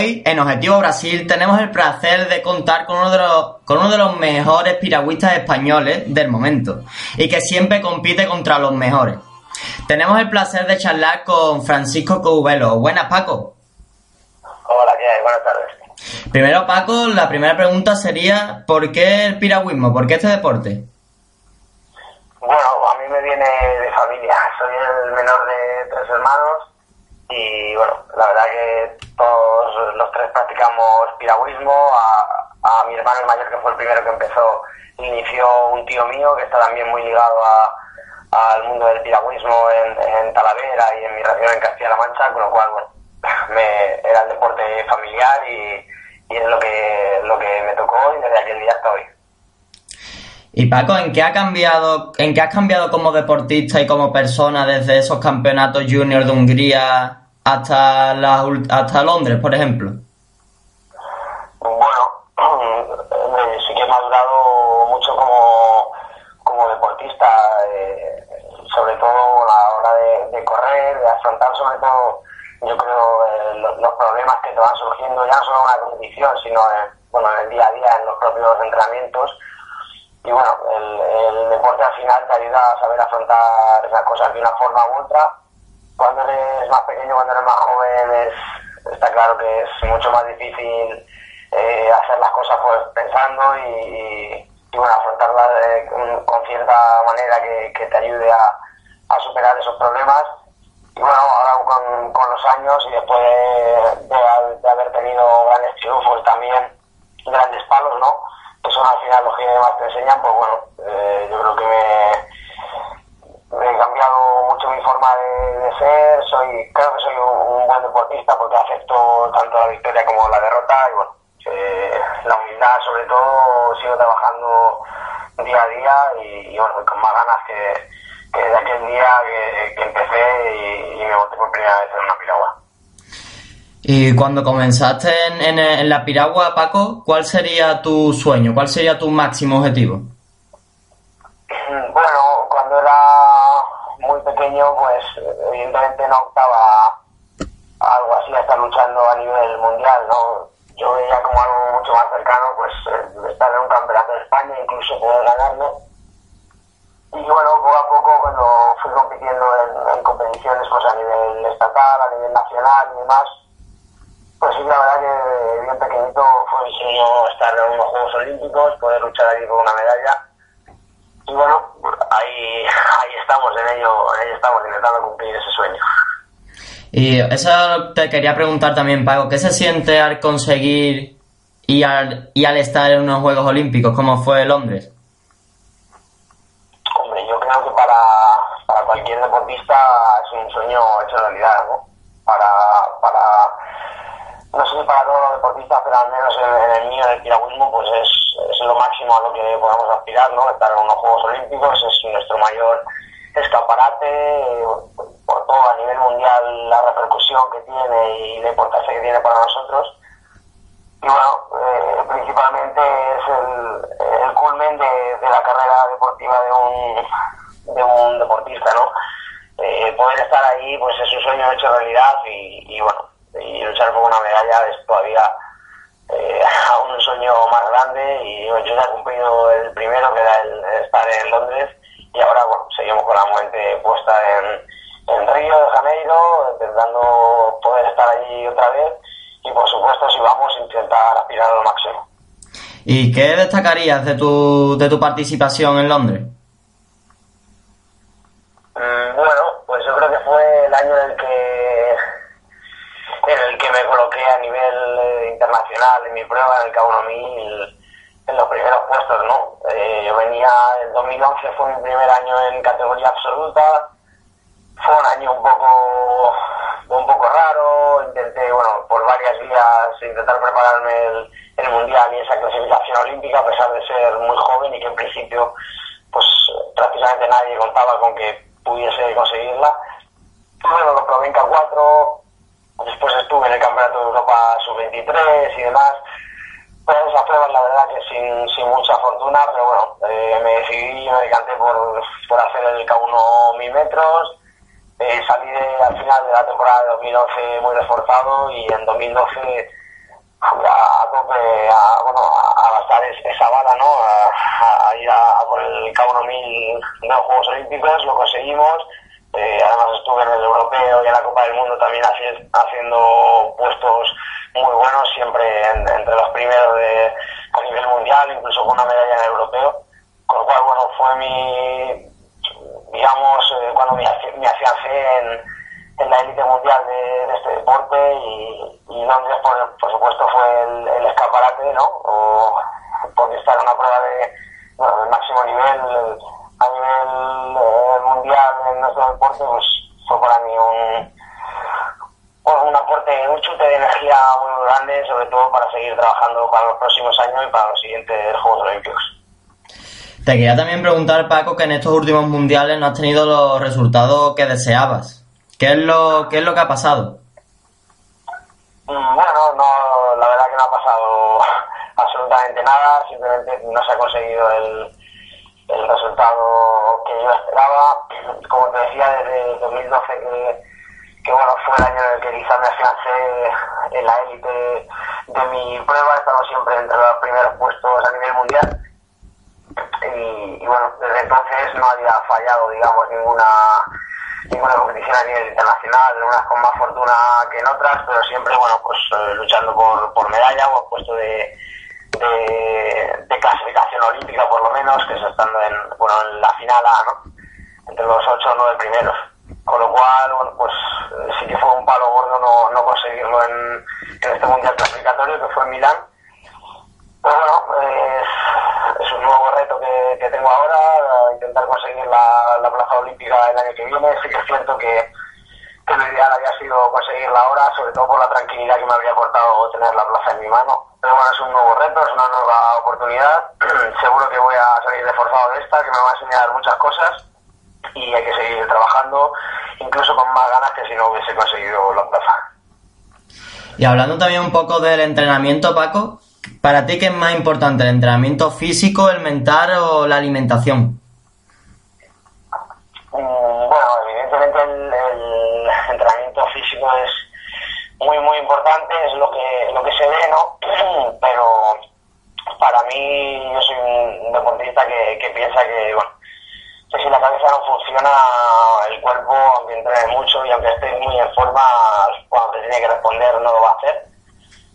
Hoy en Objetivo Brasil tenemos el placer de contar con uno de los, con uno de los mejores piragüistas españoles del momento y que siempre compite contra los mejores. Tenemos el placer de charlar con Francisco Coubelo. Buenas, Paco. Hola, ¿qué hay? Buenas tardes. Primero, Paco, la primera pregunta sería ¿por qué el piragüismo? ¿Por qué este deporte? Bueno, a mí me viene de familia. Soy el menor de tres hermanos y bueno, la verdad que los tres practicamos piragüismo. A, mi hermano el mayor, que fue el primero que empezó, inició un tío mío que está también muy ligado al mundo del piragüismo en, en, Talavera y en mi región en Castilla-La Mancha, con lo cual, bueno, me, era el deporte familiar y, y, es lo que, lo que me tocó y desde aquel día hasta hoy. Y Paco, ¿en qué ha cambiado, en qué has cambiado como deportista y como persona desde esos campeonatos juniors de Hungría hasta, la, hasta Londres, por ejemplo? Bueno, sí que he madurado mucho como, como deportista, eh, sobre todo a la hora de, correr, de afrontar sobre todo, yo creo, eh, los, los, problemas que te van surgiendo, ya no solo en una competición, sino en, bueno, en el día a día, en los propios entrenamientos. Y bueno, el, el deporte al final te ayuda a saber afrontar esas cosas de una forma u otra cuando eres más pequeño, cuando eres más joven, es, está claro que es mucho más difícil eh, hacer las cosas pues pensando y, bueno, afrontarlas con, con, cierta manera que, te ayude a, superar esos problemas. Y bueno, ahora con, los años y después de, de, de, haber tenido grandes triunfos también, grandes palos, ¿no? Que son al final los que más te enseñan, pues bueno, eh, yo creo que me, me he cambiado mucho forma de, de, ser, soy, creo que soy un, un, buen deportista porque acepto tanto la victoria como la derrota y bueno, eh, la humildad sobre todo sigo trabajando día a día y, y bueno, con más ganas que, que de aquel día que, que empecé y, y, me monté por primera vez en una piragua. Y cuando comenzaste en, en, en la piragua, Paco, ¿cuál sería tu sueño? ¿Cuál sería tu máximo objetivo? Bueno, pues evidentemente no optaba a algo así, a estar luchando a nivel mundial, ¿no? Yo veía como algo mucho más cercano, pues estar en un campeonato de España, incluso poder ganarlo. Y bueno, poco a poco, cuando fui compitiendo en, competiciones pues a nivel estatal, a nivel nacional y demás, pues sí, la verdad que bien pequeñito fue mi sueño estar en unos Juegos Olímpicos, poder luchar ahí por una medalla y bueno, ahí, ahí estamos, en ello, en ello estamos intentando cumplir ese sueño. Y eso te quería preguntar también, Pago, ¿qué se siente al conseguir y al, y al estar en unos Juegos Olímpicos como fue Londres? Hombre, yo creo que para, para cualquier deportista es un sueño hecho realidad, ¿no? Para, para, no sé si para todos los deportistas, pero al menos en, en el mío, del piragüismo, pues es, es lo máximo a lo que podamos aspirar, ¿no? Estar en unos Juegos Olímpicos es nuestro mayor escaparate, por todo a nivel mundial, la repercusión que tiene y la importancia que tiene para nosotros. Y bueno, eh, principalmente es el, el culmen de, de, la carrera deportiva de un, de un deportista, ¿no? Eh, poder estar ahí, pues es un sueño hecho realidad y, y bueno, y luchar por una medalla es todavía eh, aún un sueño más grande y yo ya he cumplido el primero que era el estar en Londres y ahora bueno seguimos con la mente puesta en, en Río de Janeiro intentando poder estar allí otra vez y por supuesto si vamos intentar aspirar a lo máximo ¿Y qué destacarías de tu, de tu participación en Londres? Mm, bueno, pues yo creo que fue el año en el que en el que me coloqué a nivel en mi prueba en el K1000 en los primeros puestos, ¿no? Eh, yo venía el 2011 fue mi primer año en categoría absoluta, fue un año un poco, un poco raro, intenté, bueno, por varias vías intentar prepararme el, el Mundial y esa clasificación olímpica, a pesar de ser muy joven y que en principio, pues prácticamente nadie contaba con que pudiese conseguirla. Bueno, lo probé en K4, después estuve en el Campeonato de Europa Sub-23 y demás. Pues esas pruebas, la verdad, que sin, sin mucha fortuna, pero bueno, eh, me decidí me decanté por, por hacer el K1 mil metros. Eh, salí de, al final de la temporada de 2011 muy reforzado y en 2012 fui a, a tope a, bueno, a, gastar esa bala, ¿no? A, ir a, por el K1 mil de los Juegos Olímpicos, lo conseguimos. Eh, además estuve en el Europeo y en la Copa del Mundo también haciendo puestos muy buenos, siempre entre los primeros de, a nivel mundial, incluso con una medalla en el Europeo. Con lo cual, bueno, fue mi, digamos, eh, cuando me, me afiancé en, en, la élite mundial de, este deporte y, y Londres, por, supuesto, fue el, escaparate, ¿no? O, porque estar en una prueba de, máximo nivel a nivel deporte, pues fue para mí un, un aporte, un chute de energía muy grande, sobre todo para seguir trabajando para los próximos años y para los siguientes Juegos Olímpicos. Te quería también preguntar, Paco, que en estos últimos mundiales no has tenido los resultados que deseabas. ¿Qué es lo, qué es lo que ha pasado? Mm, bueno, no, la verdad que no ha pasado absolutamente nada, simplemente no se ha conseguido el, el resultado que yo esperaba. Como te decía, desde 2012 que, que bueno, fue el año en el que quizá me afiancé en la élite de mi prueba, he siempre entre los primeros puestos a nivel mundial. Y, bueno, desde entonces no había fallado, digamos, ninguna ninguna competición a nivel internacional, unas con más fortuna que en otras, pero siempre, bueno, pues eh, luchando por, por medalla o puesto de, olímpica, por lo menos, que es estando en, bueno, en la final A, ¿no? Entre los ocho o nueve primeros. Con lo cual, bueno, pues eh, sí que fue un palo gordo no, no conseguirlo en, en este mundial clasificatorio, que fue en Milán. Pero bueno, es, un nuevo reto que, que tengo ahora, intentar conseguir la, la, plaza olímpica el año que viene. Sí que es cierto que, que lo ideal había sido conseguirla ahora, sobre todo por la tranquilidad que me habría aportado tener la plaza en mi mano. Pero bueno, es un nuevo reto, es una nueva oportunidad. Seguro que voy a salir reforzado de esta, que me va a enseñar muchas cosas y hay que seguir trabajando, incluso con más ganas que si no hubiese conseguido la plaza. Y hablando también un poco del entrenamiento, Paco, ¿para ti qué es más importante, el entrenamiento físico, el mental o la alimentación? Muy muy importante, es lo que lo que se ve, ¿no? Pero para mí yo soy un deportista que, que piensa que bueno que si la cabeza no funciona, el cuerpo, aunque entrene mucho y aunque esté muy en forma, cuando te tiene que responder no lo va a hacer.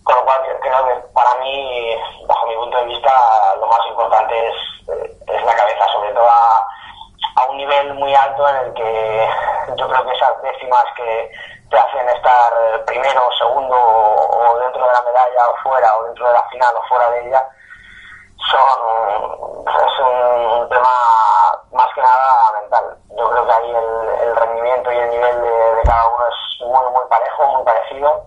Con lo cual creo que para mí, bajo mi punto de vista, lo más importante es, es la cabeza, sobre todo a, a un nivel muy alto en el que yo creo que esas décimas que te hacen estar primero, segundo o dentro de la medalla o fuera, o dentro de la final o fuera de ella, son es un, tema más que nada mental. Yo creo que ahí el, rendimiento y el nivel de, de, cada uno es muy muy parejo, muy parecido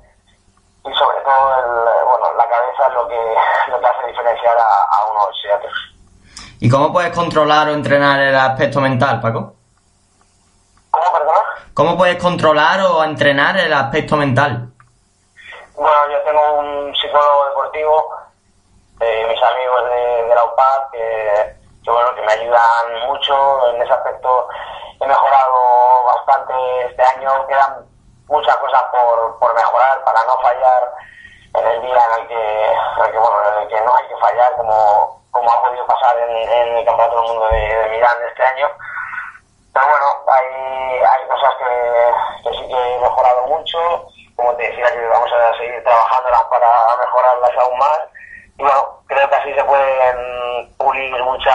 y sobre todo el, bueno la cabeza es lo que lo que hace diferenciar a, a unos y a otros. ¿Y cómo puedes controlar o entrenar el aspecto mental, Paco? ¿Cómo, puedes controlar o entrenar el aspecto mental? Bueno, yo tengo un psicólogo deportivo, eh, mis amigos de, la UPAD, que, bueno, que me ayudan mucho en ese aspecto. He mejorado bastante este año, quedan muchas cosas por, por mejorar para no fallar en el día en el que, en el que, bueno, en el que no hay que fallar, como como ha podido pasar en, el Campeonato del Mundo de, de Milán este año. Pero bueno, hay, hay cosas que, que, sí que he mejorado mucho, como te decía, que vamos a seguir trabajándolas para mejorarlas aún más. Y bueno, creo que así se pueden pulir muchas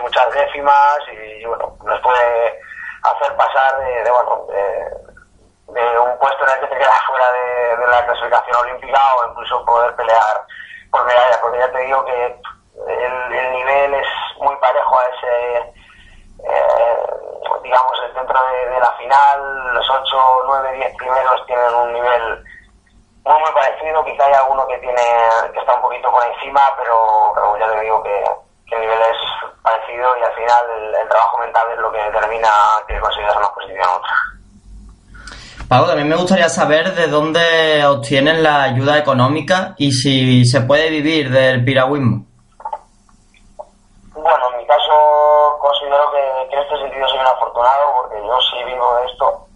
muchas décimas y, bueno, nos puede hacer pasar de, bueno, de, un puesto en el que te quedas fuera de, la clasificación olímpica o incluso poder pelear por medallas, porque ya te digo que el, el, nivel es muy parejo a ese, eh, digamos, dentro de, la final, los 8, 9, 10 primeros tienen un nivel muy, muy parecido, quizá hay alguno que tiene que está un poquito por encima, pero, pero ya te digo que, el nivel es parecido y al final el, trabajo mental es lo que determina que consigas una posición u otra. Pablo, también me gustaría saber de dónde obtienen la ayuda económica y si se puede vivir del piragüismo. Bueno, en mi caso considero que, en este sentido soy un afortunado porque yo sí vivo de esto.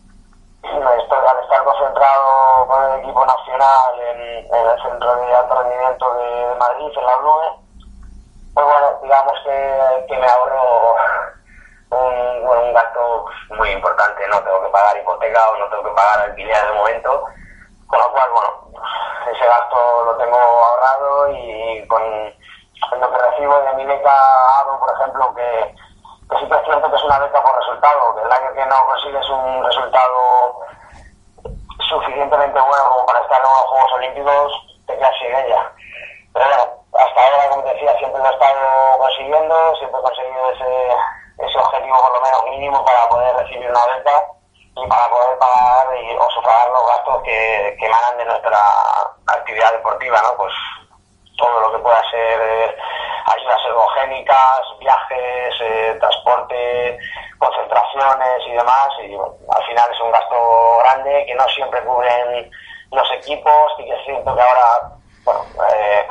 Estoy, al estar concentrado con el equipo nacional en, el centro de alto rendimiento de, Madrid, en la Blume, pues bueno, digamos que, que me ahorro un, un gasto muy importante, no tengo que pagar hipoteca o no tengo que pagar alquiler de momento, con lo cual, bueno, ese gasto lo tengo ahorrado y con lo que recibo de mi beca por ejemplo, que, que sí que es una beca por resultado, que el año que no consigues un resultado suficientemente bueno como para estar en los Juegos Olímpicos, te quedas sin ella. Pero bueno, hasta ahora, como decía, siempre lo he estado consiguiendo, siempre he conseguido ese ese objetivo por lo menos mínimo para poder recibir una beca y para poder pagar o sufragar los gastos que, que emanan de nuestra actividad deportiva, ¿no? Pues todo lo que pueda ser eh, ayudas ergogénicas, viajes, eh, transporte, concentraciones y demás. Y al final es un gasto grande que no siempre cubren los equipos y que siento que ahora, bueno, eh,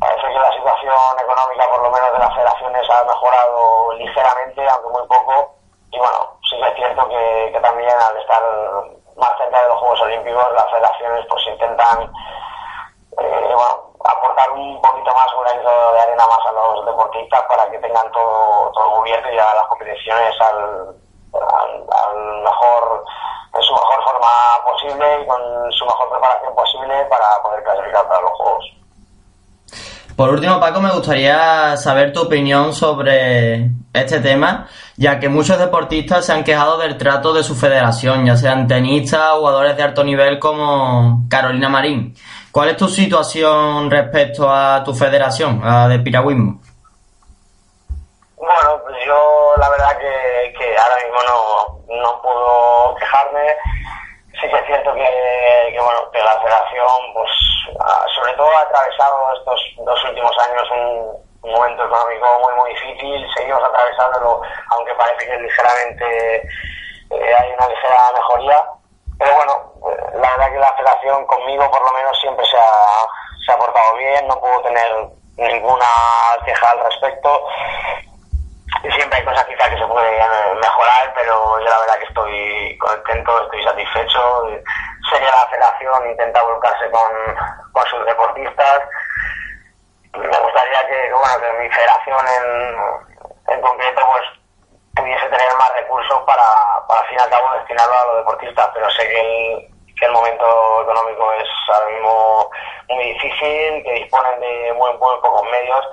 Parece que la situación económica, por lo menos de las federaciones, ha mejorado ligeramente, aunque muy poco. Y bueno, sí que es cierto que, también al estar más cerca de los Juegos Olímpicos, las federaciones pues intentan un poquito más, un granito de arena más a los deportistas para que tengan todo, todo cubierto y hagan las competiciones al, al, mejor en su mejor forma posible y con su mejor preparación posible para poder clasificar para los Juegos. Por último, Paco, me gustaría saber tu opinión sobre este tema, ya que muchos deportistas se han quejado del trato de su federación, ya sean tenistas jugadores de alto nivel como Carolina Marín. ¿Cuál es tu situación respecto a tu federación, de piragüismo? Bueno, pues yo la verdad que, ahora mismo no, no puedo quejarme. Sí que es cierto que, bueno, que la federación pues sobre todo ha atravesado estos dos últimos años un, momento económico muy muy difícil, seguimos atravesándolo, aunque parece que ligeramente eh, hay una ligera mejoría, pero bueno, eh, la verdad que la federación conmigo por lo menos siempre se ha, se ha portado bien, no puedo tener ninguna queja al respecto. Siempre hay cosas quizás que se pueden mejorar, pero yo la verdad que estoy contento, estoy satisfecho sé la federación intenta volcarse con, con sus deportistas. Me gustaría que, bueno, que mi federación en, en concreto pues pudiese tener más recursos para, para al fin y al cabo destinarlo a los deportistas, pero sé que el, que el momento económico es ahora mismo muy difícil, que disponen de muy, muy pocos medios,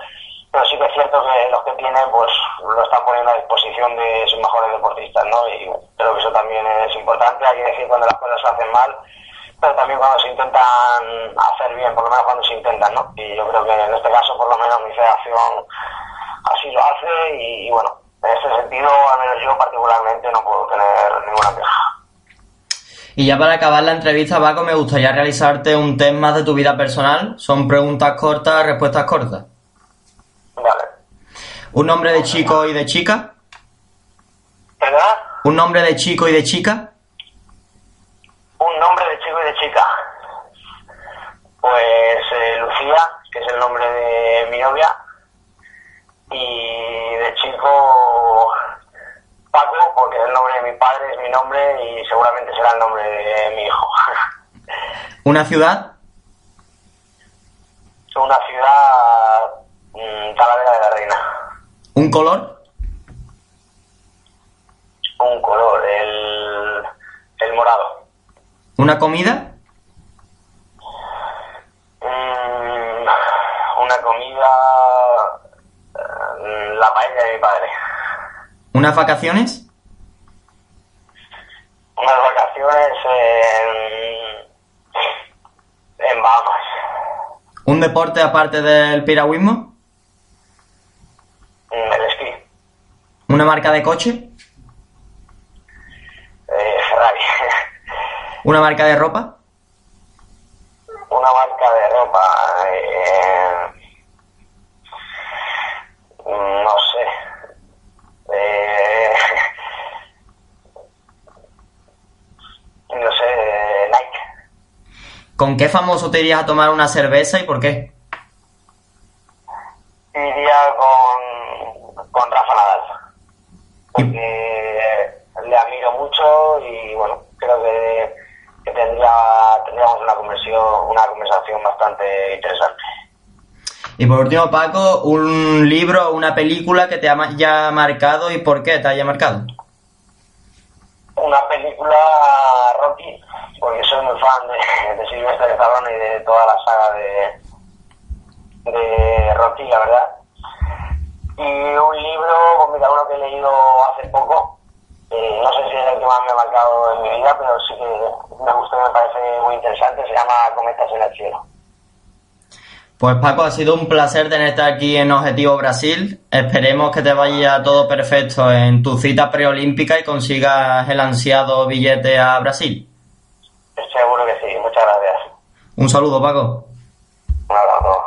pero sí que es cierto que los que tienen pues lo están poniendo a disposición de sus mejores deportistas, ¿no? Y creo que eso también es importante, hay que decir cuando las cosas se hacen mal, pero también cuando se intentan hacer bien, por lo menos cuando se intentan, ¿no? Y yo creo que en este caso, por lo menos, mi federación así lo hace y, bueno, en ese sentido, al menos yo particularmente no puedo tener ninguna queja. Y ya para acabar la entrevista, Paco, me gustaría realizarte un test más de tu vida personal. Son preguntas cortas, respuestas cortas. Vale. ¿Un nombre de chico y de chica? ¿Verdad? ¿Un nombre de chico y de chica? un nombre de chico y de chica. Pues eh, Lucía, que es el nombre de mi novia, y de chico Paco, porque es el nombre de mi padre, es mi nombre y seguramente será el nombre de mi hijo. ¿Una ciudad? Una ciudad mmm, Talavera de la Reina. ¿Un color? Un color, el, el morado. ¿Una comida? Mm, una comida. Eh, la paella de mi padre. ¿Unas vacaciones? Unas vacaciones en. en Bahamas. ¿Un deporte aparte del piragüismo? Mm, el ¿Una marca de coche? Eh, Ferrari. ¿Una marca de ropa? Una marca de ropa. Eh, no sé. Eh, no sé, Nike. ¿Con qué famoso te irías a tomar una cerveza y por qué? Iría con, con Rafa Nadal. Porque le admiro mucho y bueno, creo que, que tendría, tendríamos una conversación, una conversación bastante interesante. Y por último, Paco, un libro o una película que te haya marcado y por qué te haya marcado. Una película Rocky, porque soy muy fan de, de Stallone y de toda la saga de, de Rocky, la verdad. Y un libro, pues mira, uno que he leído hace poco, eh, no sé si es el que más me ha marcado en mi vida, pero sí que me gustó y me parece muy interesante, se llama Cometas en el cielo. Pues Paco, ha sido un placer tenerte aquí en Objetivo Brasil. Esperemos que te vaya todo perfecto en tu cita preolímpica y consigas el ansiado billete a Brasil. Seguro muchas gracias. Un saludo, Paco. Un abrazo.